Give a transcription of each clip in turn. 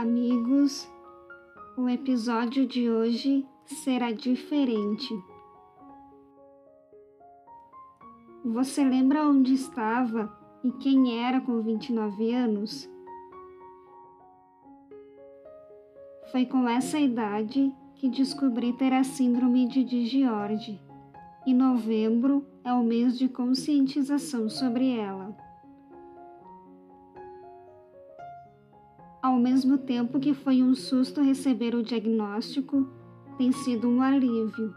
Amigos! O episódio de hoje será diferente. Você lembra onde estava e quem era com 29 anos? Foi com essa idade que descobri ter a síndrome de Digiorde. E novembro é o mês de conscientização sobre ela. Ao mesmo tempo que foi um susto receber o diagnóstico, tem sido um alívio,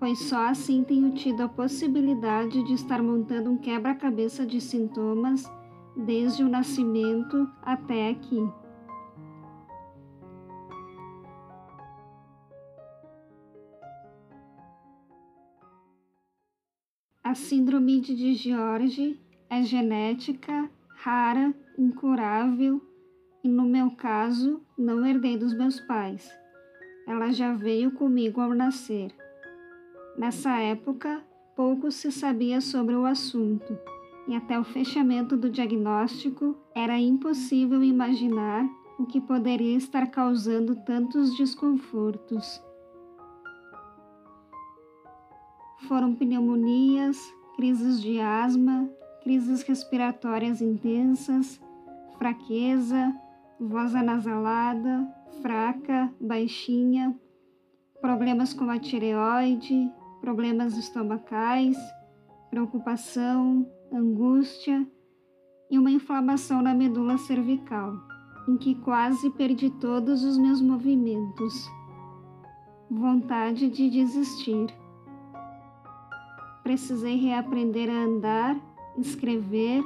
pois só assim tenho tido a possibilidade de estar montando um quebra-cabeça de sintomas desde o nascimento até aqui. A síndrome de Digiorge é genética, rara, incurável no meu caso, não herdei dos meus pais. Ela já veio comigo ao nascer. Nessa época, pouco se sabia sobre o assunto e até o fechamento do diagnóstico era impossível imaginar o que poderia estar causando tantos desconfortos. Foram pneumonias, crises de asma, crises respiratórias intensas, fraqueza, voz anasalada, fraca, baixinha, problemas com a tireoide, problemas estomacais, preocupação, angústia e uma inflamação na medula cervical, em que quase perdi todos os meus movimentos. Vontade de desistir precisei reaprender a andar, escrever,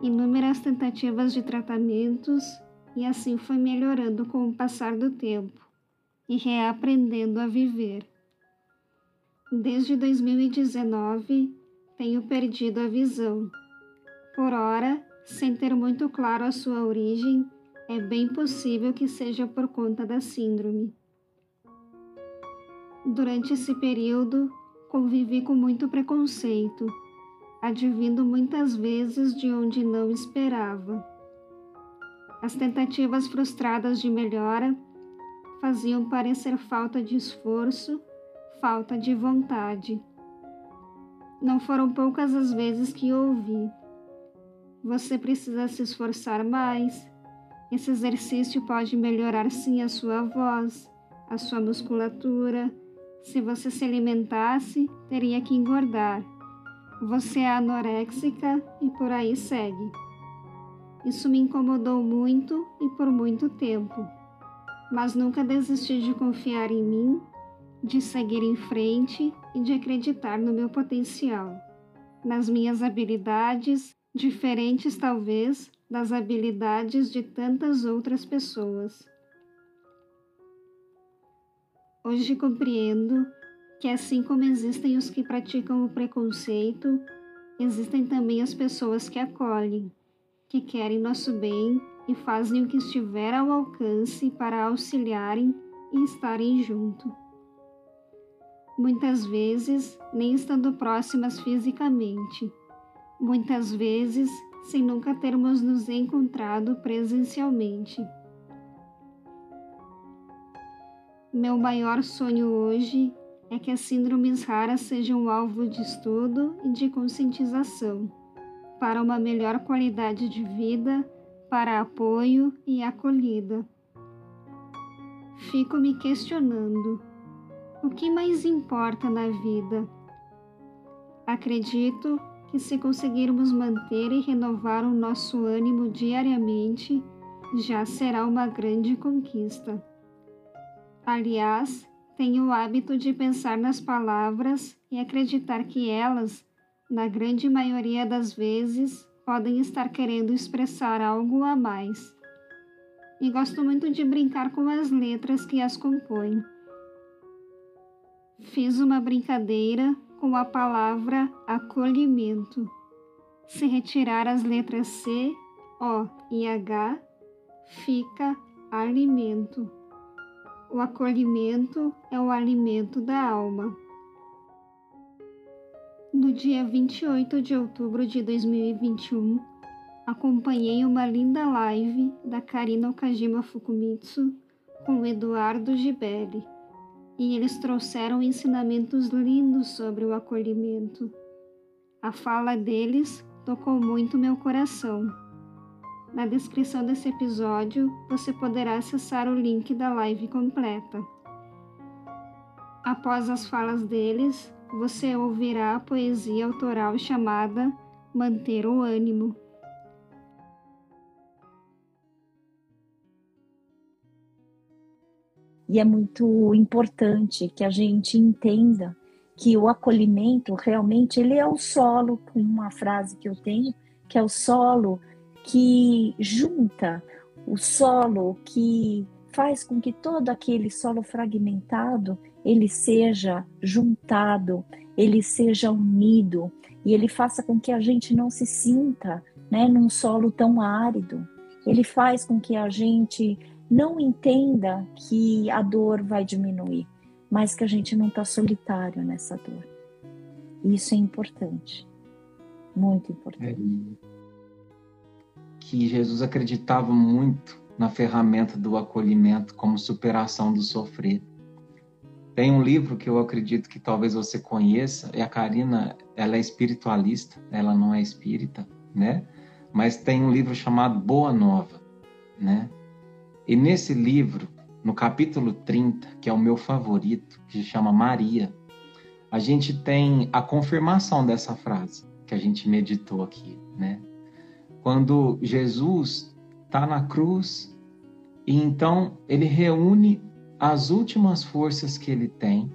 inúmeras tentativas de tratamentos e assim foi melhorando com o passar do tempo e reaprendendo a viver. Desde 2019 tenho perdido a visão. Por ora, sem ter muito claro a sua origem, é bem possível que seja por conta da síndrome. Durante esse período, convivi com muito preconceito, advindo muitas vezes de onde não esperava. As tentativas frustradas de melhora faziam parecer falta de esforço, falta de vontade. Não foram poucas as vezes que ouvi. Você precisa se esforçar mais. Esse exercício pode melhorar sim a sua voz, a sua musculatura se você se alimentasse, teria que engordar. Você é anoréxica e por aí segue. Isso me incomodou muito e por muito tempo, mas nunca desisti de confiar em mim, de seguir em frente e de acreditar no meu potencial, nas minhas habilidades, diferentes talvez das habilidades de tantas outras pessoas. Hoje compreendo que, assim como existem os que praticam o preconceito, existem também as pessoas que acolhem, que querem nosso bem e fazem o que estiver ao alcance para auxiliarem e estarem junto. Muitas vezes, nem estando próximas fisicamente, muitas vezes, sem nunca termos nos encontrado presencialmente. Meu maior sonho hoje é que as síndromes raras sejam alvo de estudo e de conscientização, para uma melhor qualidade de vida, para apoio e acolhida. Fico me questionando: o que mais importa na vida? Acredito que se conseguirmos manter e renovar o nosso ânimo diariamente, já será uma grande conquista. Aliás, tenho o hábito de pensar nas palavras e acreditar que elas, na grande maioria das vezes, podem estar querendo expressar algo a mais. E gosto muito de brincar com as letras que as compõem. Fiz uma brincadeira com a palavra acolhimento. Se retirar as letras C, O e H, fica alimento. O acolhimento é o alimento da alma. No dia 28 de outubro de 2021, acompanhei uma linda live da Karina Okajima Fukumitsu com Eduardo Gibelli e eles trouxeram ensinamentos lindos sobre o acolhimento. A fala deles tocou muito meu coração. Na descrição desse episódio você poderá acessar o link da live completa. Após as falas deles, você ouvirá a poesia autoral chamada Manter o Ânimo. E é muito importante que a gente entenda que o acolhimento realmente ele é o solo, uma frase que eu tenho, que é o solo que junta, o solo que faz com que todo aquele solo fragmentado ele seja juntado, ele seja unido e ele faça com que a gente não se sinta, né, num solo tão árido. Ele faz com que a gente não entenda que a dor vai diminuir, mas que a gente não está solitário nessa dor. Isso é importante, muito importante. É, que Jesus acreditava muito na ferramenta do acolhimento como superação do sofrer. Tem um livro que eu acredito que talvez você conheça, e a Karina, ela é espiritualista, ela não é espírita, né? Mas tem um livro chamado Boa Nova, né? E nesse livro, no capítulo 30, que é o meu favorito, que se chama Maria, a gente tem a confirmação dessa frase que a gente meditou aqui, né? Quando Jesus está na cruz e então ele reúne as últimas forças que ele tem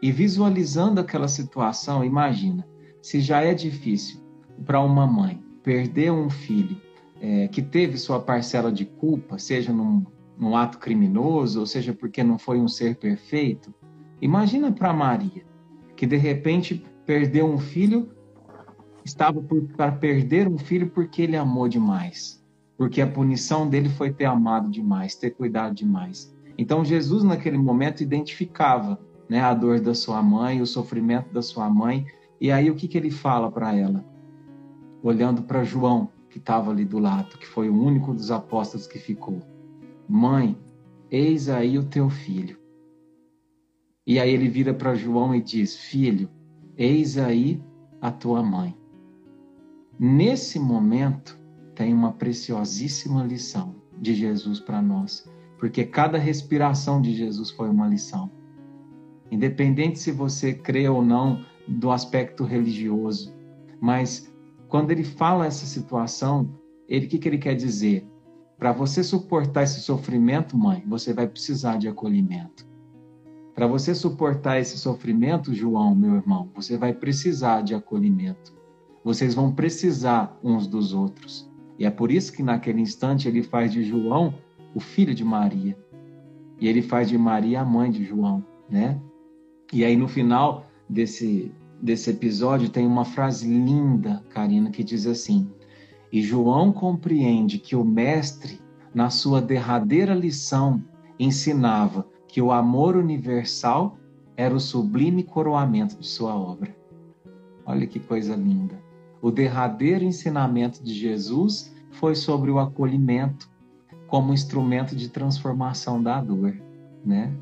e visualizando aquela situação, imagina, se já é difícil para uma mãe perder um filho é, que teve sua parcela de culpa, seja num, num ato criminoso, ou seja porque não foi um ser perfeito, imagina para Maria, que de repente perdeu um filho, estava para perder um filho porque ele amou demais, porque a punição dele foi ter amado demais, ter cuidado demais. Então Jesus naquele momento identificava né, a dor da sua mãe, o sofrimento da sua mãe, e aí o que, que ele fala para ela? Olhando para João, que estava ali do lado, que foi o único dos apóstolos que ficou: Mãe, eis aí o teu filho. E aí ele vira para João e diz: Filho, eis aí a tua mãe. Nesse momento, tem uma preciosíssima lição de Jesus para nós, porque cada respiração de Jesus foi uma lição. Independente se você crê ou não do aspecto religioso, mas quando ele fala essa situação, ele que, que ele quer dizer? Para você suportar esse sofrimento, mãe, você vai precisar de acolhimento. Para você suportar esse sofrimento, João, meu irmão, você vai precisar de acolhimento. Vocês vão precisar uns dos outros. E é por isso que naquele instante ele faz de João o filho de Maria. E ele faz de Maria a mãe de João, né? E aí no final desse desse episódio tem uma frase linda, Karina, que diz assim: E João compreende que o Mestre, na sua derradeira lição, ensinava que o amor universal era o sublime coroamento de sua obra. Olha que coisa linda. O derradeiro ensinamento de Jesus foi sobre o acolhimento como instrumento de transformação da dor, né?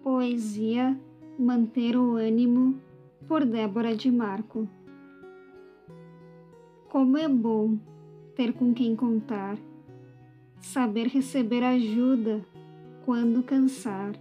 Poesia Manter o Ânimo, por Débora de Marco. Como é bom ter com quem contar, saber receber ajuda quando cansar.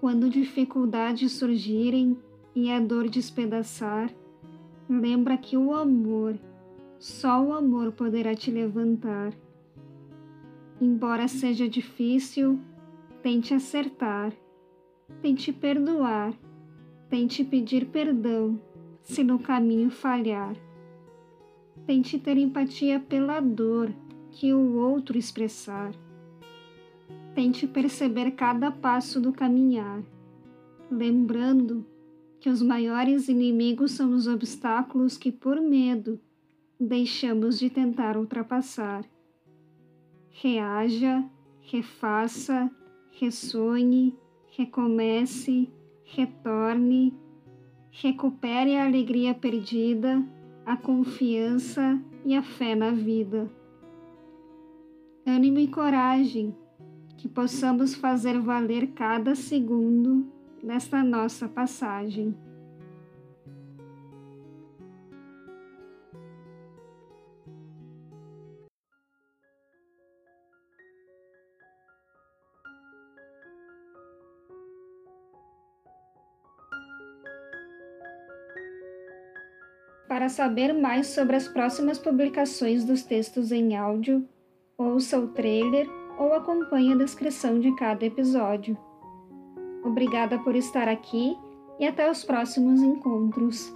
Quando dificuldades surgirem e a dor despedaçar, lembra que o amor, só o amor poderá te levantar. Embora seja difícil, tente acertar, tente perdoar, tente pedir perdão se no caminho falhar. Tente ter empatia pela dor que o outro expressar. Tente perceber cada passo do caminhar, lembrando que os maiores inimigos são os obstáculos que, por medo, deixamos de tentar ultrapassar. Reaja, refaça, ressonhe, recomece, retorne, recupere a alegria perdida, a confiança e a fé na vida. Ânimo e coragem, que possamos fazer valer cada segundo nesta nossa passagem. Para saber mais sobre as próximas publicações dos textos em áudio, ouça o trailer ou acompanhe a descrição de cada episódio. Obrigada por estar aqui e até os próximos encontros.